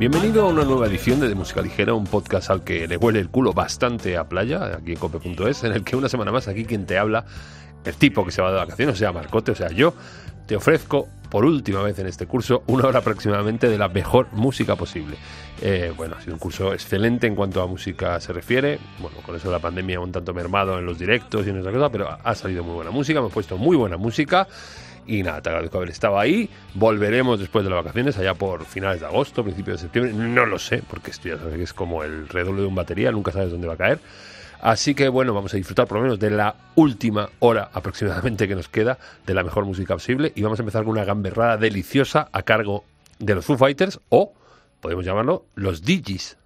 Bienvenido a una nueva edición de, de Música Ligera, un podcast al que le huele el culo bastante a playa, aquí en cope.es, en el que una semana más aquí quien te habla, el tipo que se va de vacaciones, o sea, Marcote, o sea, yo, te ofrezco por última vez en este curso una hora aproximadamente de la mejor música posible. Eh, bueno, ha sido un curso excelente en cuanto a música se refiere. Bueno, con eso de la pandemia un tanto mermado en los directos y en esa cosa, pero ha salido muy buena música, me he puesto muy buena música. Y nada, te agradezco haber estado ahí. Volveremos después de las vacaciones, allá por finales de agosto, principios de septiembre. No lo sé, porque esto ya sabes que es como el redoble de un batería, nunca sabes dónde va a caer. Así que bueno, vamos a disfrutar por lo menos de la última hora aproximadamente que nos queda de la mejor música posible. Y vamos a empezar con una gamberrada deliciosa a cargo de los Foo Fighters o, podemos llamarlo, los Digis.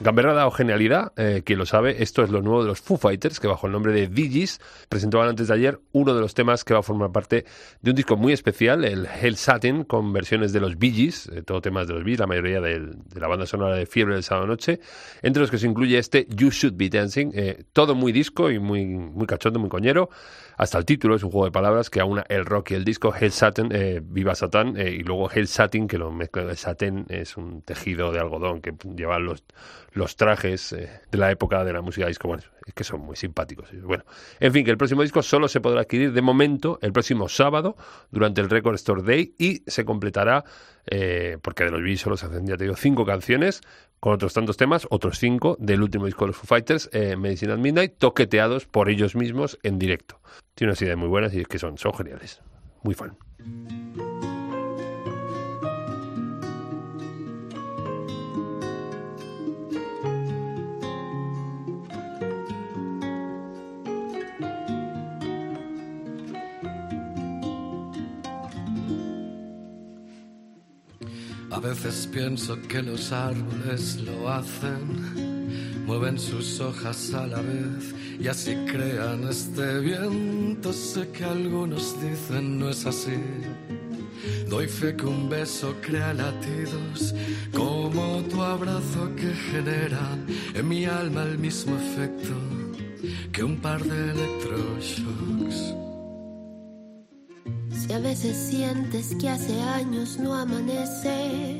Gamberrada o genialidad, eh, quien lo sabe, esto es lo nuevo de los Foo Fighters, que bajo el nombre de Digis presentaban antes de ayer uno de los temas que va a formar parte de un disco muy especial, el Hell Satin, con versiones de los Bee Gees, eh, todo temas de los Bee la mayoría de, la banda sonora de Fiebre del Sábado Noche, entre los que se incluye este You Should Be Dancing, eh, todo muy disco y muy, muy cachondo, muy coñero, hasta el título es un juego de palabras que aúna el rock y el disco, Hell Satin, Viva Satán, y luego Hell Satin, que lo mezcla, el satén es un tejido de algodón que llevan los los trajes eh, de la época de la música disco. Bueno, es que son muy simpáticos. Bueno, en fin, que el próximo disco solo se podrá adquirir de momento el próximo sábado durante el Record Store Day y se completará, eh, porque de los vídeos solo se hacen, ya te digo, cinco canciones con otros tantos temas, otros cinco del último disco de los Foo Fighters, eh, Medicine at Midnight, toqueteados por ellos mismos en directo. Tiene unas ideas muy buenas y es que son, son geniales. Muy fan. A veces pienso que los árboles lo hacen, mueven sus hojas a la vez y así crean este viento. Sé que algunos dicen no es así. Doy fe que un beso crea latidos como tu abrazo que genera en mi alma el mismo efecto que un par de electroshocks. Si a veces sientes que hace años no amanece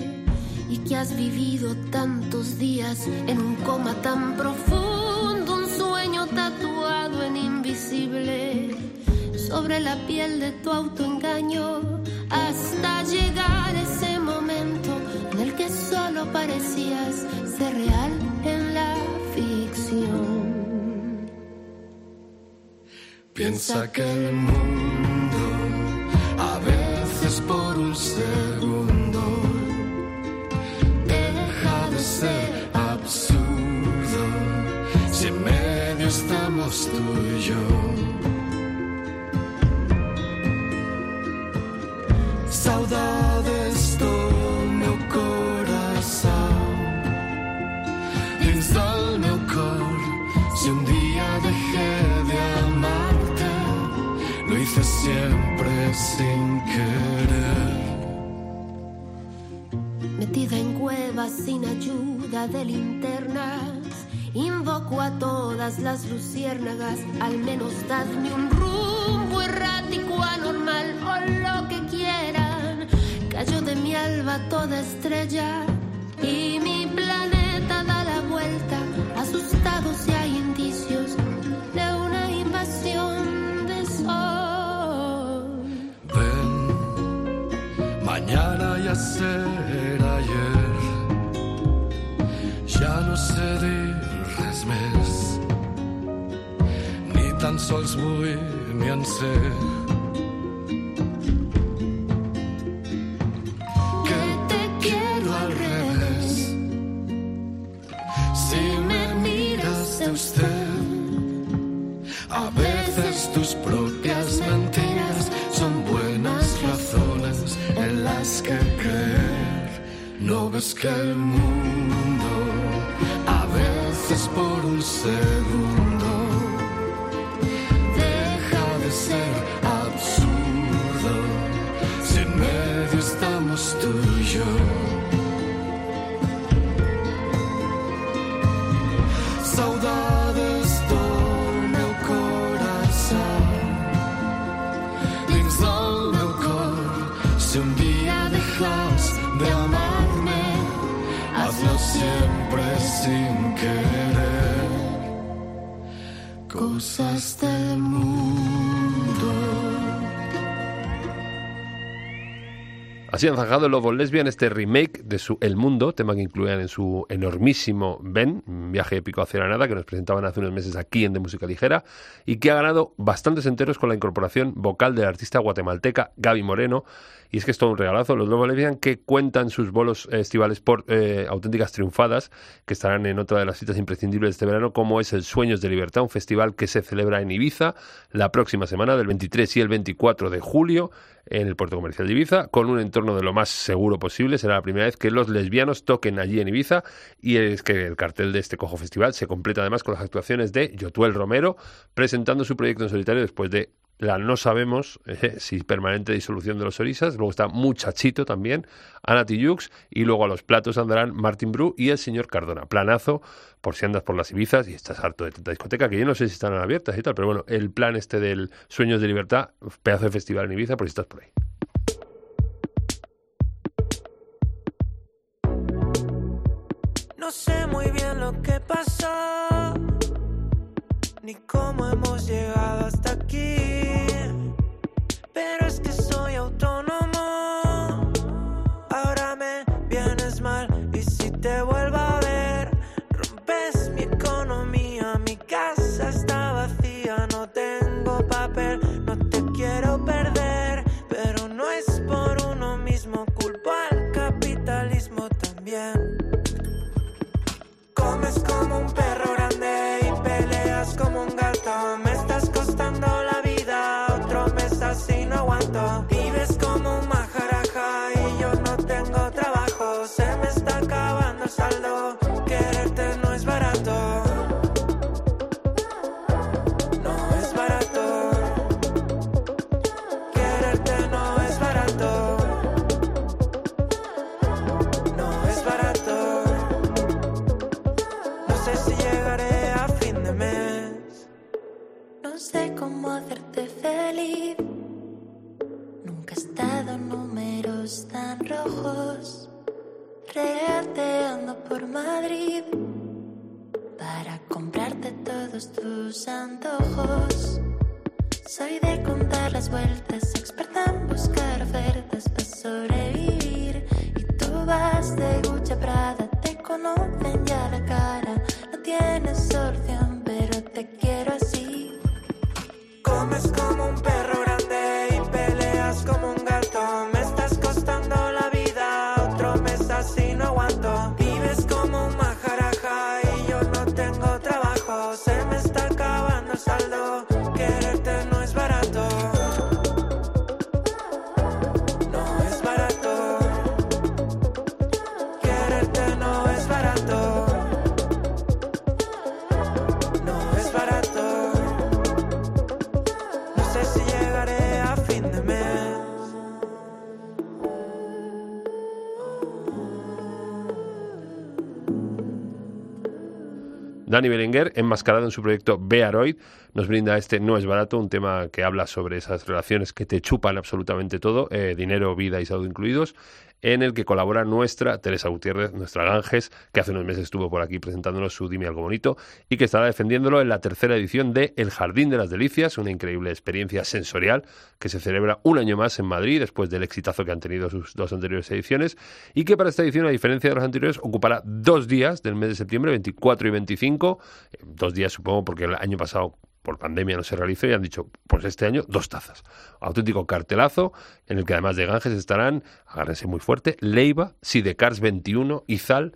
y que has vivido tantos días en un coma tan profundo, un sueño tatuado en invisible sobre la piel de tu autoengaño, hasta llegar ese momento en el que solo parecías ser real en la ficción. Piensa que el mundo por un segundo. Deja de ser absurdo. Si en medio estamos tú y yo. Saudades do meu coração dins del meu cor. Si un día dejé de amarte lo hice siempre sin En cuevas sin ayuda de linternas, invoco a todas las luciérnagas, al menos dadme un rumbo errático, anormal o lo que quieran. Cayó de mi alba toda estrella y mi planeta da la vuelta, asustado si hay ni tan sols Así han zanjado Lobo Lesbian este remake de su El Mundo, tema que incluían en su enormísimo Ben, un viaje épico hacia la nada, que nos presentaban hace unos meses aquí en De Música Ligera, y que ha ganado bastantes enteros con la incorporación vocal de la artista guatemalteca Gaby Moreno. Y es que es todo un regalazo. Los Lobo Lesbian que cuentan sus bolos estivales por eh, auténticas triunfadas, que estarán en otra de las citas imprescindibles de este verano, como es el Sueños de Libertad, un festival que se celebra en Ibiza la próxima semana, del 23 y el 24 de julio en el puerto comercial de Ibiza, con un entorno de lo más seguro posible. Será la primera vez que los lesbianos toquen allí en Ibiza y es que el cartel de este Cojo Festival se completa además con las actuaciones de Yotuel Romero presentando su proyecto en solitario después de la no sabemos eh, si permanente disolución de los orisas. Luego está Muchachito también, Ana y luego a los platos andarán Martin Bru y el señor Cardona. Planazo, por si andas por las Ibizas y estás harto de tanta discoteca, que yo no sé si están abiertas y tal, pero bueno, el plan este del Sueños de Libertad, pedazo de festival en Ibiza, por si estás por ahí. No sé muy bien lo que ni cómo hemos llegado hasta aquí. Pero es que soy autónomo. No Dani Berenguer, enmascarado en su proyecto Bearoid, nos brinda este No es barato, un tema que habla sobre esas relaciones que te chupan absolutamente todo, eh, dinero, vida y salud incluidos, en el que colabora nuestra Teresa Gutiérrez, nuestra Ganges, que hace unos meses estuvo por aquí presentándonos su Dime algo bonito y que estará defendiéndolo en la tercera edición de El Jardín de las Delicias, una increíble experiencia sensorial que se celebra un año más en Madrid después del exitazo que han tenido sus dos anteriores ediciones y que para esta edición, a diferencia de las anteriores, ocupará dos días del mes de septiembre, 24 y 25, eh, dos días supongo porque el año pasado por pandemia no se realizó y han dicho, pues este año dos tazas. Auténtico cartelazo en el que además de Ganges estarán, agárrense muy fuerte, Leiva, Sidecars 21, Izal,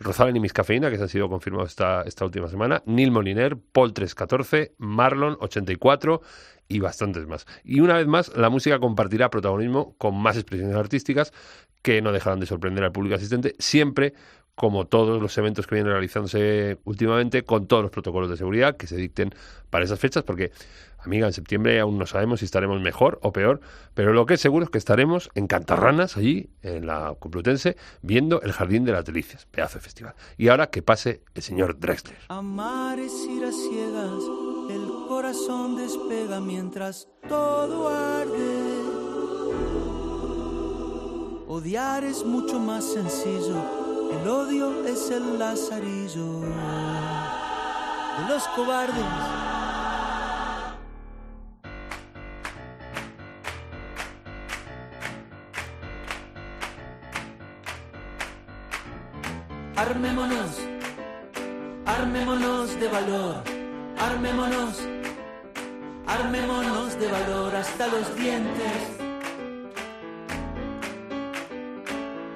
Rosalen y Miss Cafeína, que se han sido confirmados esta, esta última semana, Neil Moliner, Paul 314, Marlon 84 y bastantes más. Y una vez más, la música compartirá protagonismo con más expresiones artísticas que no dejarán de sorprender al público asistente, siempre como todos los eventos que vienen realizándose últimamente, con todos los protocolos de seguridad que se dicten para esas fechas, porque, amiga, en septiembre aún no sabemos si estaremos mejor o peor, pero lo que es seguro es que estaremos en Cantarranas, allí, en la Complutense, viendo el Jardín de las Delicias, pedazo de festival. Y ahora que pase el señor Drexler. Amar es ir a ciegas, el corazón despega mientras todo arde. Odiar es mucho más sencillo, el odio es el lazarillo de los cobardes. Armémonos, armémonos de valor, armémonos, armémonos de valor hasta los dientes.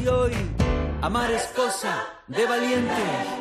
y hoy amar es cosa de valientes.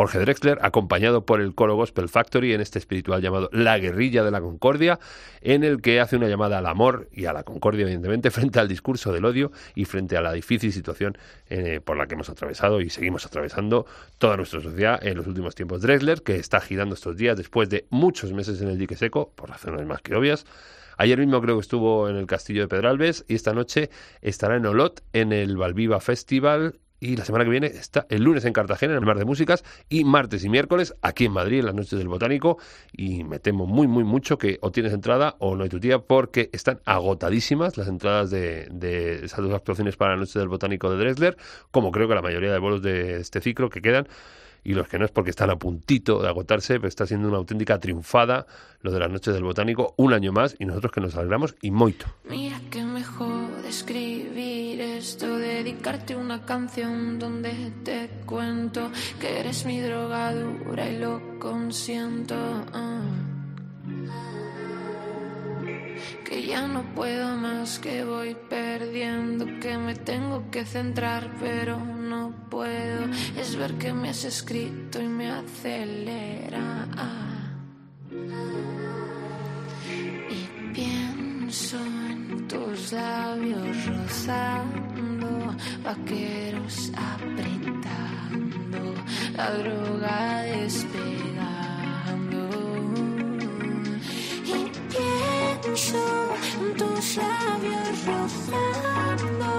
Jorge Drexler, acompañado por el coro Gospel Factory en este espiritual llamado La Guerrilla de la Concordia, en el que hace una llamada al amor y a la concordia, evidentemente, frente al discurso del odio y frente a la difícil situación eh, por la que hemos atravesado y seguimos atravesando toda nuestra sociedad en los últimos tiempos. Drexler, que está girando estos días después de muchos meses en el dique seco, por razones más que obvias. Ayer mismo creo que estuvo en el castillo de Pedralbes y esta noche estará en Olot en el Valviva Festival y la semana que viene está el lunes en Cartagena, en el Mar de Músicas, y martes y miércoles aquí en Madrid, en las noches del Botánico. Y me temo muy, muy mucho que o tienes entrada o no hay tu tía, porque están agotadísimas las entradas de, esas dos actuaciones para la noche del Botánico de Dresler, como creo que la mayoría de bolos de este ciclo que quedan. Y los que no es porque están a puntito de agotarse, pero está siendo una auténtica triunfada lo de las noches del Botánico, un año más, y nosotros que nos alegramos y moito. Mira que mejor escribir esto, dedicarte una canción donde te cuento que eres mi drogadura y lo consiento. ah. Que ya no puedo más, que voy perdiendo, que me tengo que centrar, pero no puedo. Es ver que me has escrito y me acelera. Y pienso en tus labios rozando, vaqueros apretando, la droga despegando. Y pienso en tus labios rozando,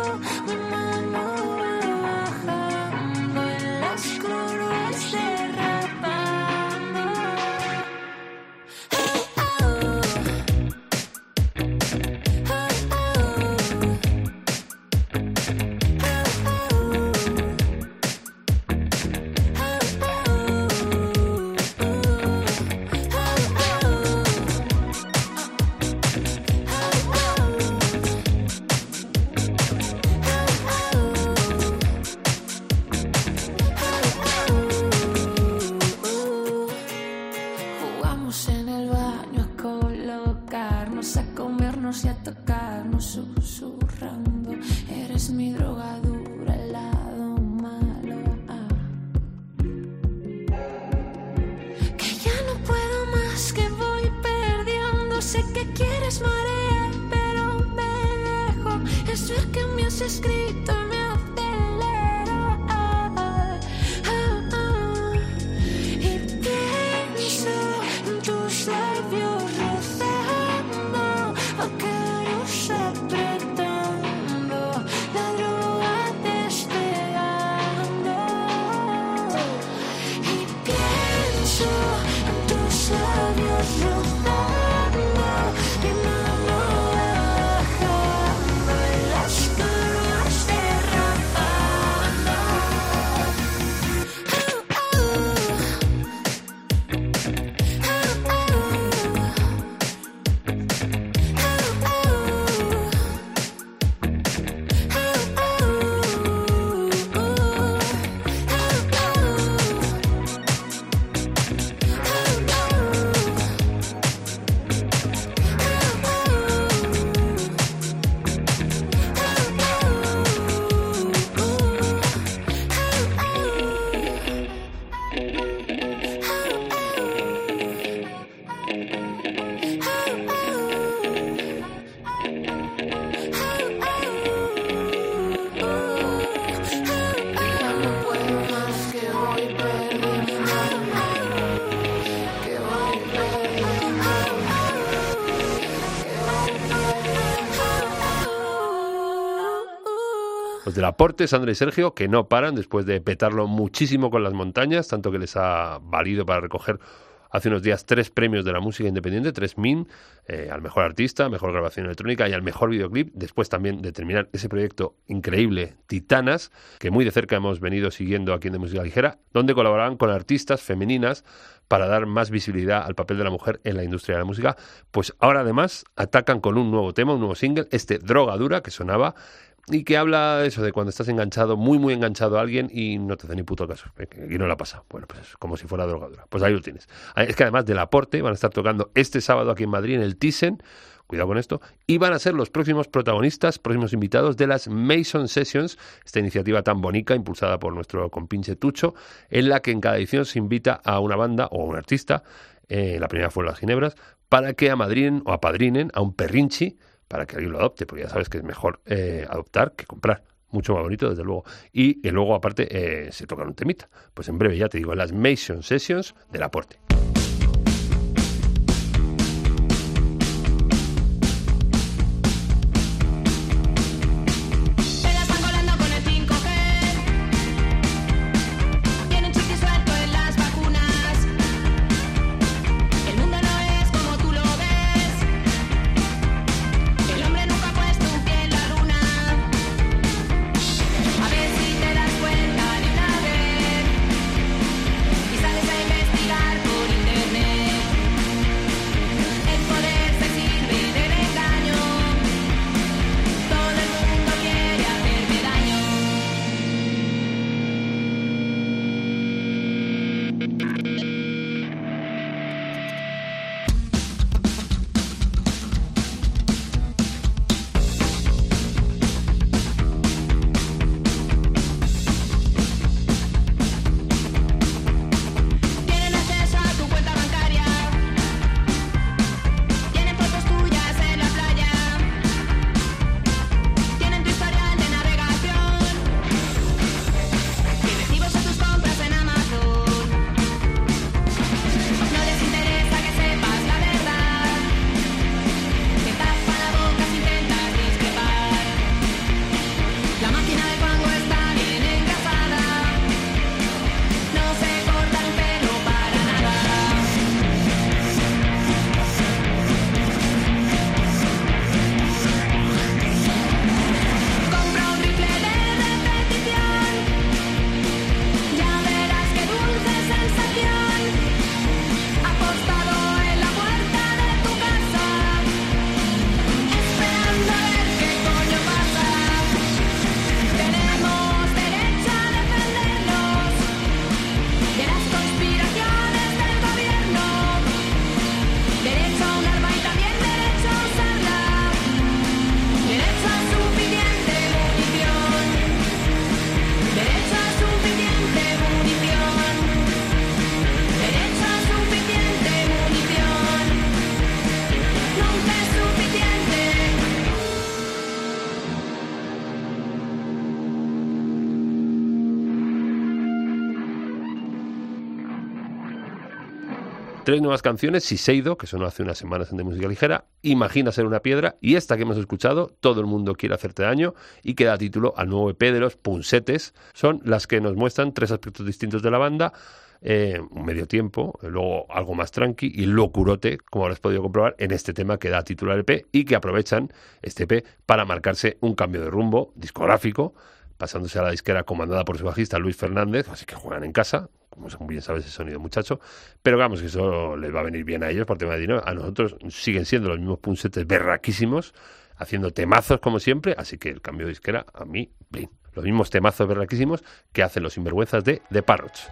Los del aporte, Sandra y Sergio, que no paran después de petarlo muchísimo con las montañas, tanto que les ha valido para recoger hace unos días tres premios de la música independiente, tres MIN, eh, al mejor artista, mejor grabación electrónica y al mejor videoclip. Después también de terminar ese proyecto increíble, Titanas, que muy de cerca hemos venido siguiendo aquí en De Música Ligera, donde colaboraban con artistas femeninas para dar más visibilidad al papel de la mujer en la industria de la música. Pues ahora además atacan con un nuevo tema, un nuevo single, este Droga Dura, que sonaba y que habla eso, de cuando estás enganchado, muy, muy enganchado a alguien y no te hace ni puto caso. Y no la pasa. Bueno, pues es como si fuera drogadura. Pues ahí lo tienes. Es que además del aporte van a estar tocando este sábado aquí en Madrid en el Thyssen. Cuidado con esto. Y van a ser los próximos protagonistas, próximos invitados de las Mason Sessions, esta iniciativa tan bonita impulsada por nuestro compinche Tucho, en la que en cada edición se invita a una banda o a un artista, eh, la primera fue Las Ginebras, para que amadrinen o apadrinen a un perrinchi para que alguien lo adopte, porque ya sabes que es mejor eh, adoptar que comprar. Mucho más bonito, desde luego. Y, y luego, aparte, eh, se tocan un temita. Pues en breve, ya te digo, en las Mason Sessions del aporte. Tres nuevas canciones, Siseido, que sonó hace unas semanas en De Música Ligera, Imagina ser una piedra, y esta que hemos escuchado, Todo el mundo quiere hacerte daño, y que da título al nuevo EP de los Punsetes, son las que nos muestran tres aspectos distintos de la banda, eh, un medio tiempo, luego algo más tranqui y locurote, como habrás podido comprobar en este tema que da título al EP y que aprovechan este EP para marcarse un cambio de rumbo discográfico, pasándose a la disquera comandada por su bajista Luis Fernández, así que juegan en casa, como bien sabes ese sonido muchacho, pero vamos que eso les va a venir bien a ellos por tema de dinero, a nosotros siguen siendo los mismos punsetes berraquísimos, haciendo temazos como siempre, así que el cambio de disquera a mí, blin. Los mismos temazos berraquísimos que hacen los sinvergüenzas de The Parrots.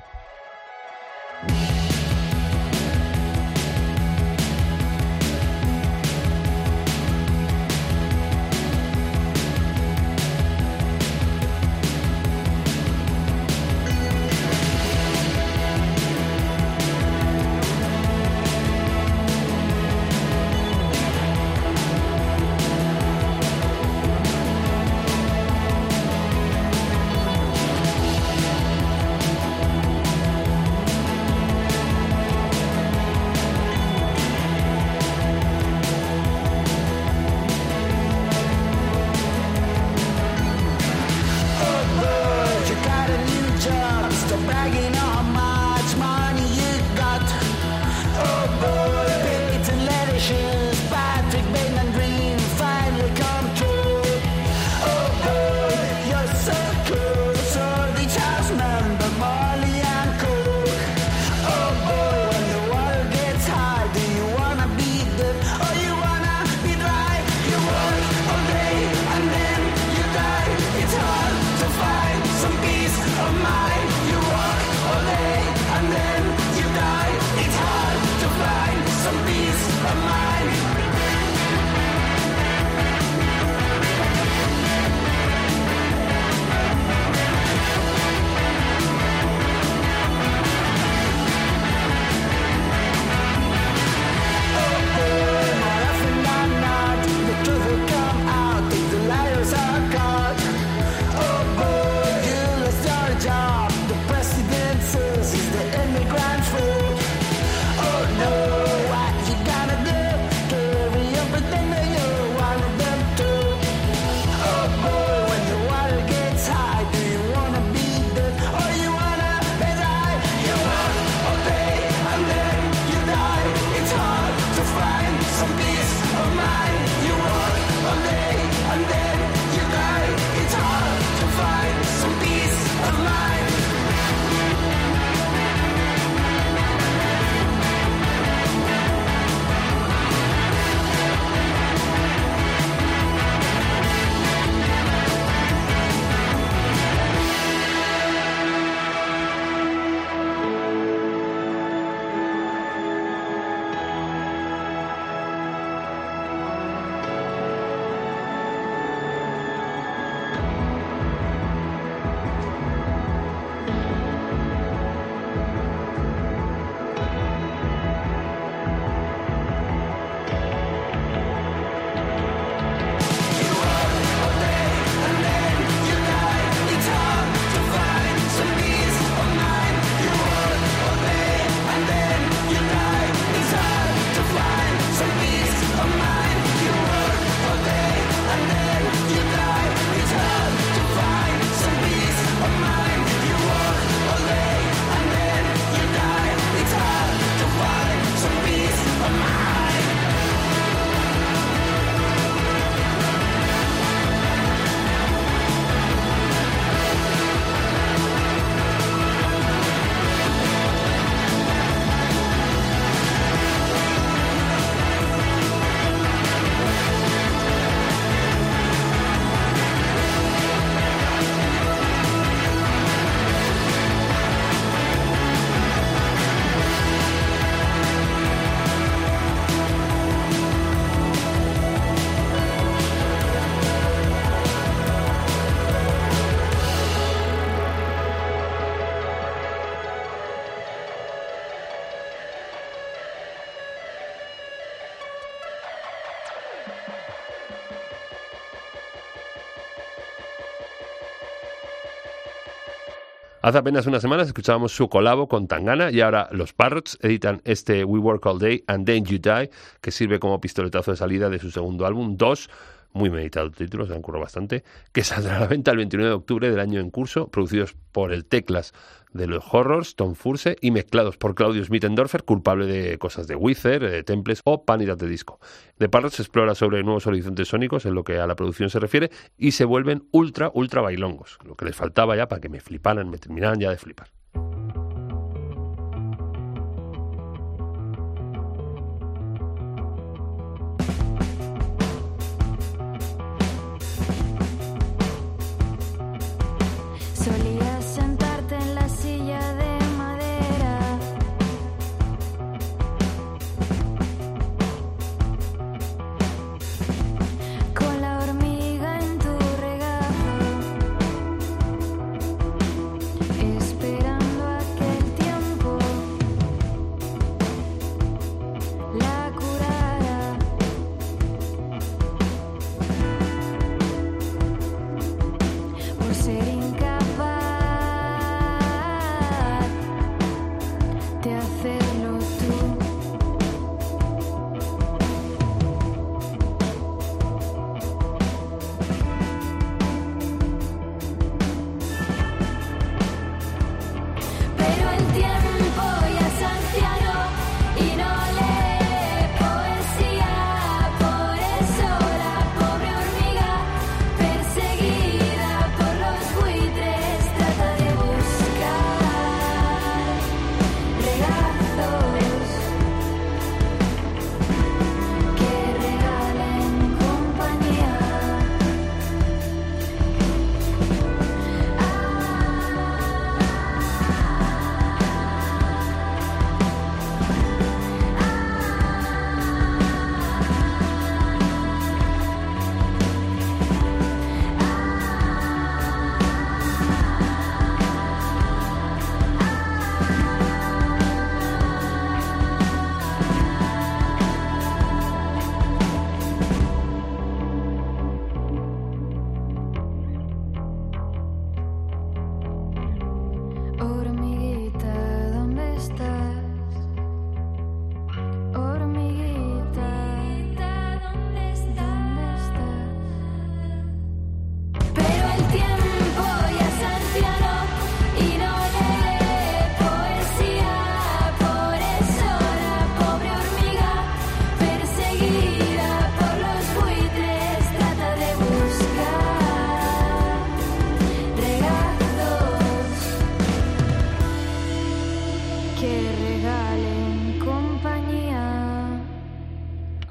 Hace apenas unas semanas escuchábamos su colabo con Tangana y ahora los Parrots editan este We Work All Day and Then You Die, que sirve como pistoletazo de salida de su segundo álbum, 2, muy meditado el título, se han currado bastante, que saldrá a la venta el 29 de octubre del año en curso, producidos por el Teclas de los Horrors, Tom Furse, y mezclados por Claudio Schmittendorfer, culpable de cosas de Wither, de Temples o Panidad de Disco. The Parrots explora sobre nuevos horizontes sónicos en lo que a la producción se refiere y se vuelven ultra, ultra bailongos, lo que les faltaba ya para que me fliparan, me terminaran ya de flipar.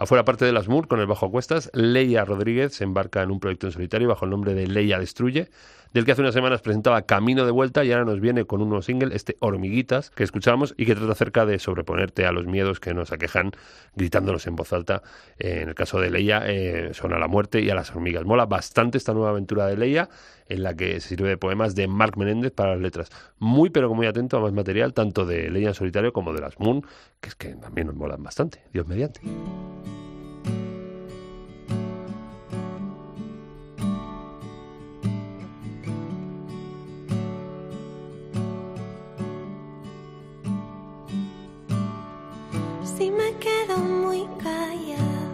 Afuera parte de las Moore, con el bajo a cuestas, Leia Rodríguez se embarca en un proyecto en solitario bajo el nombre de Leia Destruye, del que hace unas semanas presentaba Camino de Vuelta y ahora nos viene con un nuevo single, este Hormiguitas, que escuchamos y que trata acerca de sobreponerte a los miedos que nos aquejan gritándolos en voz alta. Eh, en el caso de Leia, eh, son a la muerte y a las hormigas. Mola bastante esta nueva aventura de Leia, en la que se sirve de poemas de Mark Menéndez para las letras. Muy, pero muy atento a más material, tanto de Leia en solitario como de las Moon, que es que también nos molan bastante. Dios mediante. Si me quedo muy callada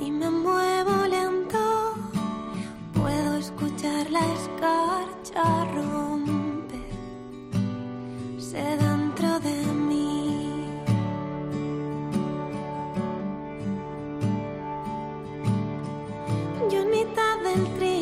y me muevo lento, puedo escuchar la escarcha romper. Sé dentro de mí. Yo en mitad del trigo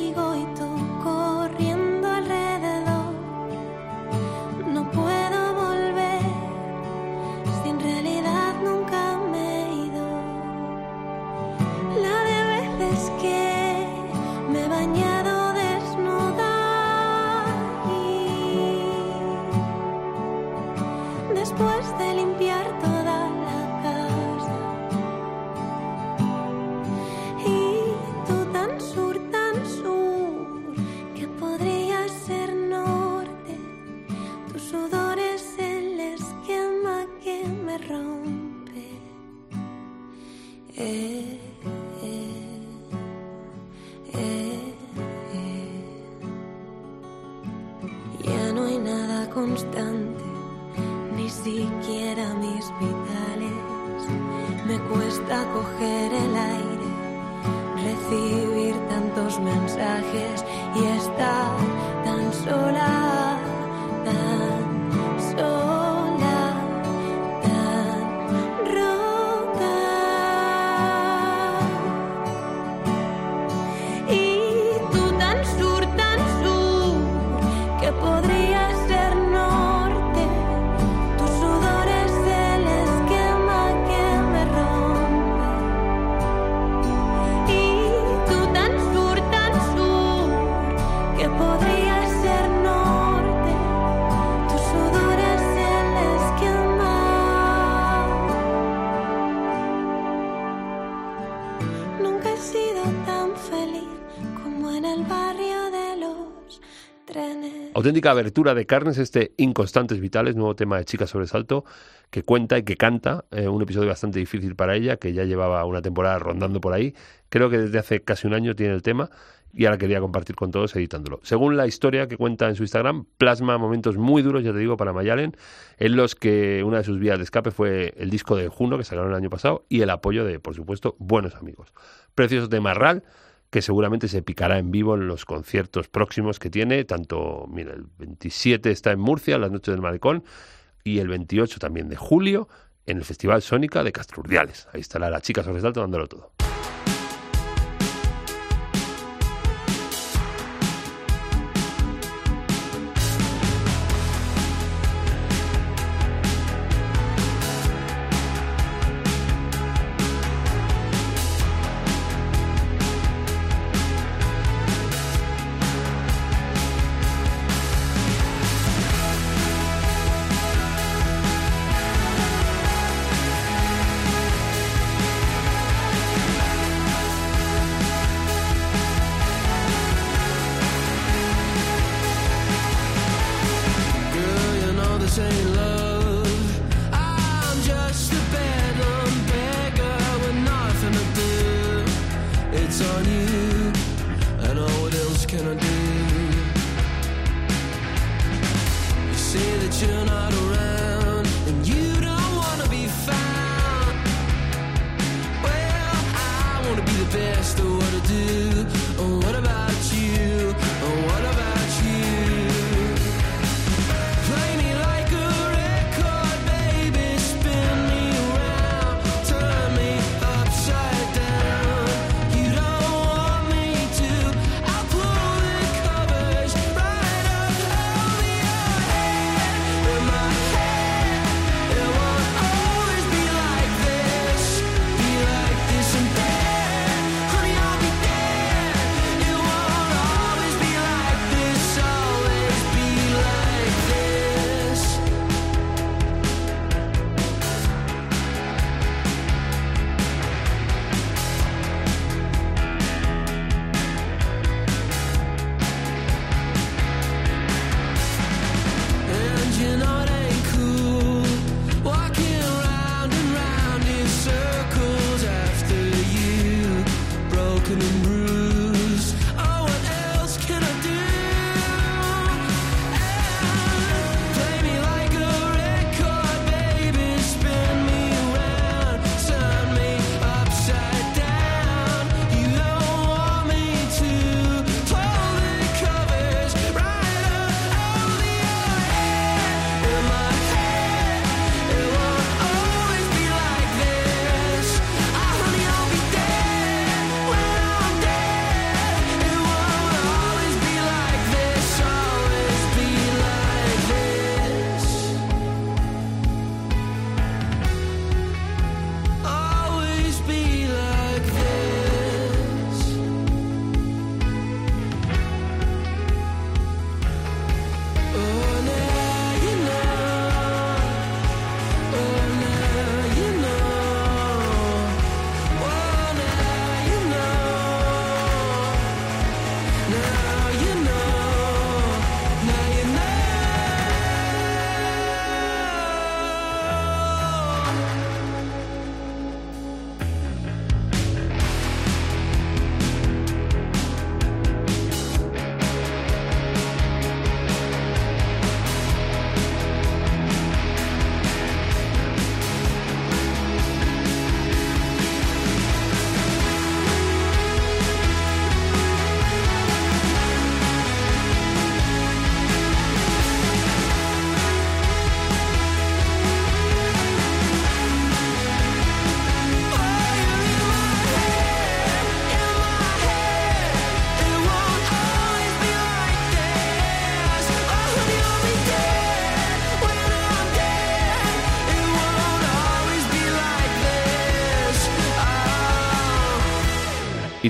el barrio de los trenes. Auténtica abertura de carnes, este Inconstantes Vitales, nuevo tema de Chica Sobresalto, que cuenta y que canta, eh, un episodio bastante difícil para ella, que ya llevaba una temporada rondando por ahí. Creo que desde hace casi un año tiene el tema y ahora quería compartir con todos editándolo. Según la historia que cuenta en su Instagram, plasma momentos muy duros, ya te digo, para Mayalen, en los que una de sus vías de escape fue el disco de Juno que sacaron el año pasado y el apoyo de, por supuesto, buenos amigos. Preciosos de Marral, que seguramente se picará en vivo en los conciertos próximos que tiene, tanto, mira, el 27 está en Murcia, las noches del Malecón, y el 28 también de julio en el Festival Sónica de Castrurdiales. Ahí estará la chica sobresalto dándolo todo. Say that you're not around, and you don't wanna be found. Well, I wanna be the best of what I do.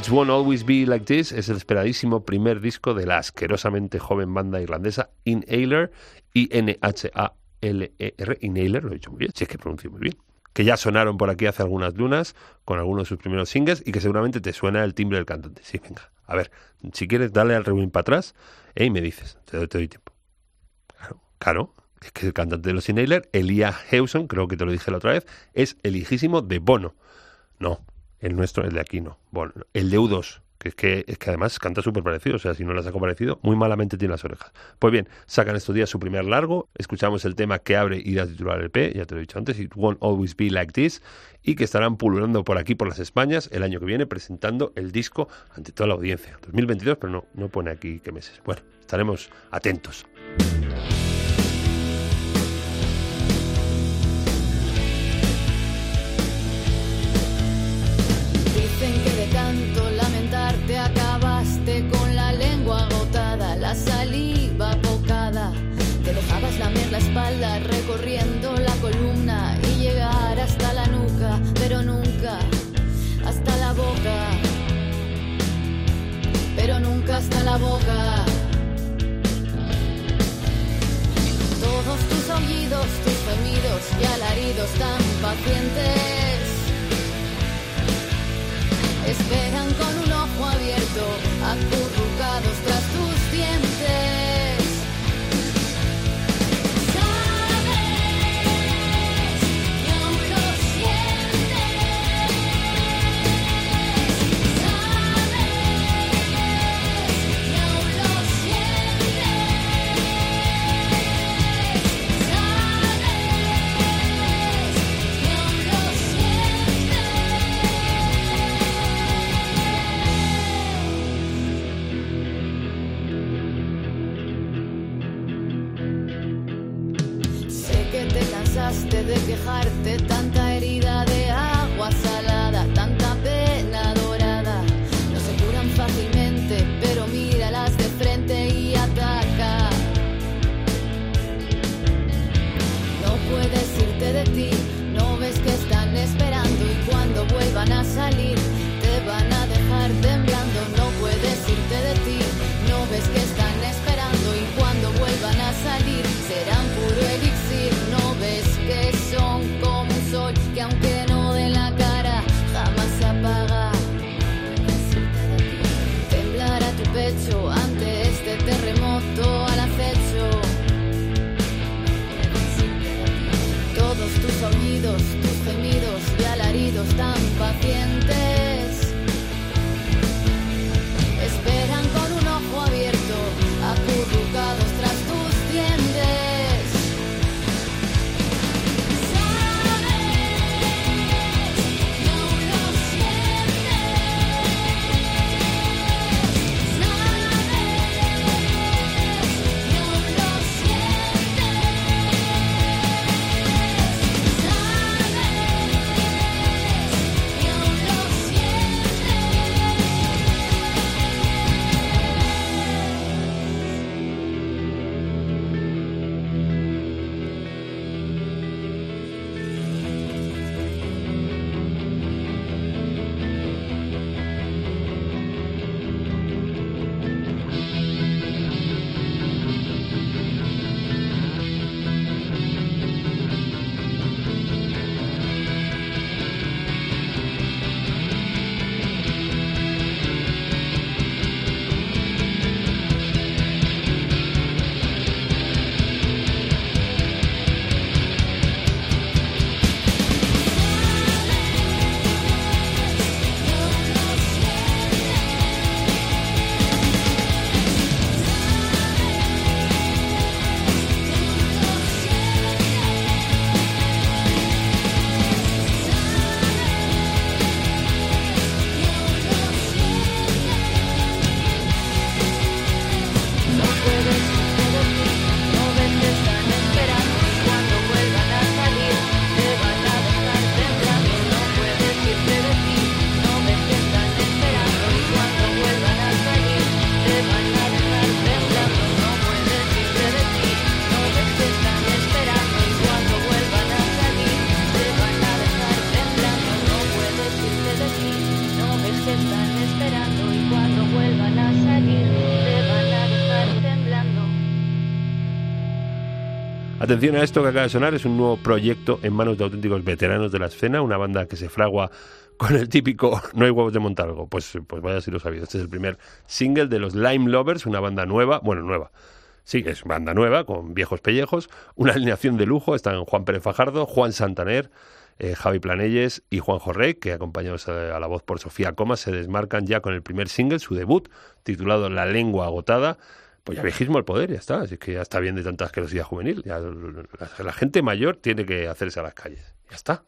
It Won't Always Be Like This es el esperadísimo primer disco de la asquerosamente joven banda irlandesa Inhaler, I-N-H-A-L-E-R, Inhaler, lo he dicho muy bien, si es que pronuncio muy bien, que ya sonaron por aquí hace algunas lunas con algunos de sus primeros singles y que seguramente te suena el timbre del cantante. Sí, venga, a ver, si quieres dale al rewind para atrás eh, y me dices, te doy, te doy tiempo. Claro, claro, es que el cantante de los Inhaler, Elia Hewson, creo que te lo dije la otra vez, es el hijísimo de Bono. No, el nuestro, el de aquí no. Bono, el de U2, que es que, es que además canta súper parecido. O sea, si no las ha parecido, muy malamente tiene las orejas. Pues bien, sacan estos días su primer largo. Escuchamos el tema que abre y da titular el P, ya te lo he dicho antes, It Won't Always Be Like This. Y que estarán pululando por aquí, por las Españas, el año que viene, presentando el disco ante toda la audiencia. 2022, pero no, no pone aquí qué meses. Bueno, estaremos atentos. Pero nunca hasta la boca. Todos tus aullidos, tus gemidos y alaridos tan pacientes esperan con un ojo abierto, Atención a esto que acaba de sonar, es un nuevo proyecto en manos de auténticos veteranos de la escena, una banda que se fragua con el típico no hay huevos de montalgo. Pues, pues vaya si lo sabía. Este es el primer single de los Lime Lovers, una banda nueva, bueno, nueva. Sí, es banda nueva, con viejos pellejos, una alineación de lujo, están Juan Pérez Fajardo, Juan Santaner, eh, Javi Planelles y Juan Jorrey, que acompañados a, a la voz por Sofía Comas, se desmarcan ya con el primer single, su debut, titulado La lengua agotada. Pues ya viejismo al poder, ya está. Así que ya está bien de tanta asquerosidad juvenil. Ya, la, la gente mayor tiene que hacerse a las calles. Ya está.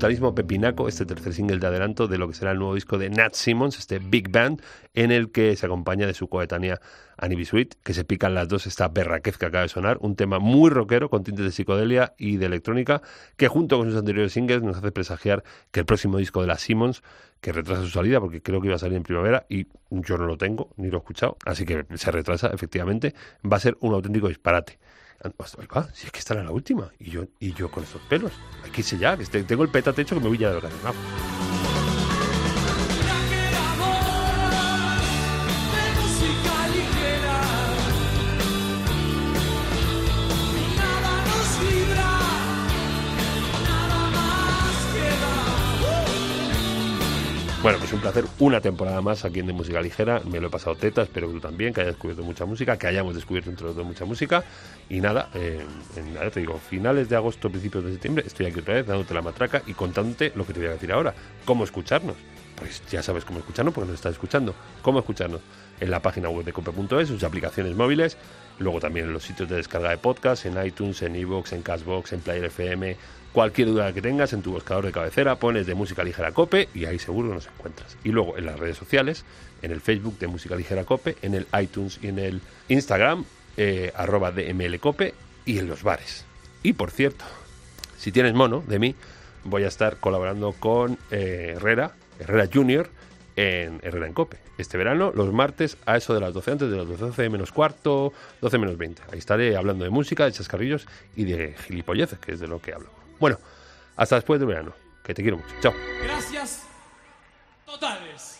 Brutalismo Pepinaco, este tercer single de adelanto de lo que será el nuevo disco de Nat Simmons, este Big Band, en el que se acompaña de su coetánea Annie B. Sweet, que se pican las dos esta berraquez que acaba de sonar, un tema muy rockero con tintes de psicodelia y de electrónica, que junto con sus anteriores singles nos hace presagiar que el próximo disco de la Simmons, que retrasa su salida, porque creo que iba a salir en primavera y yo no lo tengo, ni lo he escuchado, así que se retrasa, efectivamente, va a ser un auténtico disparate. Si es que esta era la última. Y yo, y yo con estos pelos. Hay que irse ya, que tengo el petate hecho que me voy ya de vacaciones. Bueno, pues un placer, una temporada más aquí en De Música Ligera. Me lo he pasado teta, espero que tú también, que hayas descubierto mucha música, que hayamos descubierto entre los dos mucha música. Y nada, eh, en, ya te digo, finales de agosto, principios de septiembre, estoy aquí otra vez dándote la matraca y contándote lo que te voy a decir ahora. Cómo escucharnos. Pues ya sabes cómo escucharnos porque nos estás escuchando. ¿Cómo escucharnos? En la página web de cope.es, sus aplicaciones móviles, luego también en los sitios de descarga de podcast, en iTunes, en iVoox, en Cashbox, en Player FM, Cualquier duda que tengas en tu buscador de cabecera, pones de música ligera cope y ahí seguro nos encuentras. Y luego en las redes sociales, en el Facebook de música ligera cope, en el iTunes y en el Instagram, eh, arroba dmlcope y en los bares. Y por cierto, si tienes mono de mí, voy a estar colaborando con eh, Herrera, Herrera Junior, en Herrera en Cope. Este verano, los martes, a eso de las 12, antes de las 12, 12 menos cuarto, 12 menos 20. Ahí estaré hablando de música, de chascarrillos y de gilipolleces, que es de lo que hablo. Bueno, hasta después del verano. Que te quiero mucho. Chao. Gracias totales.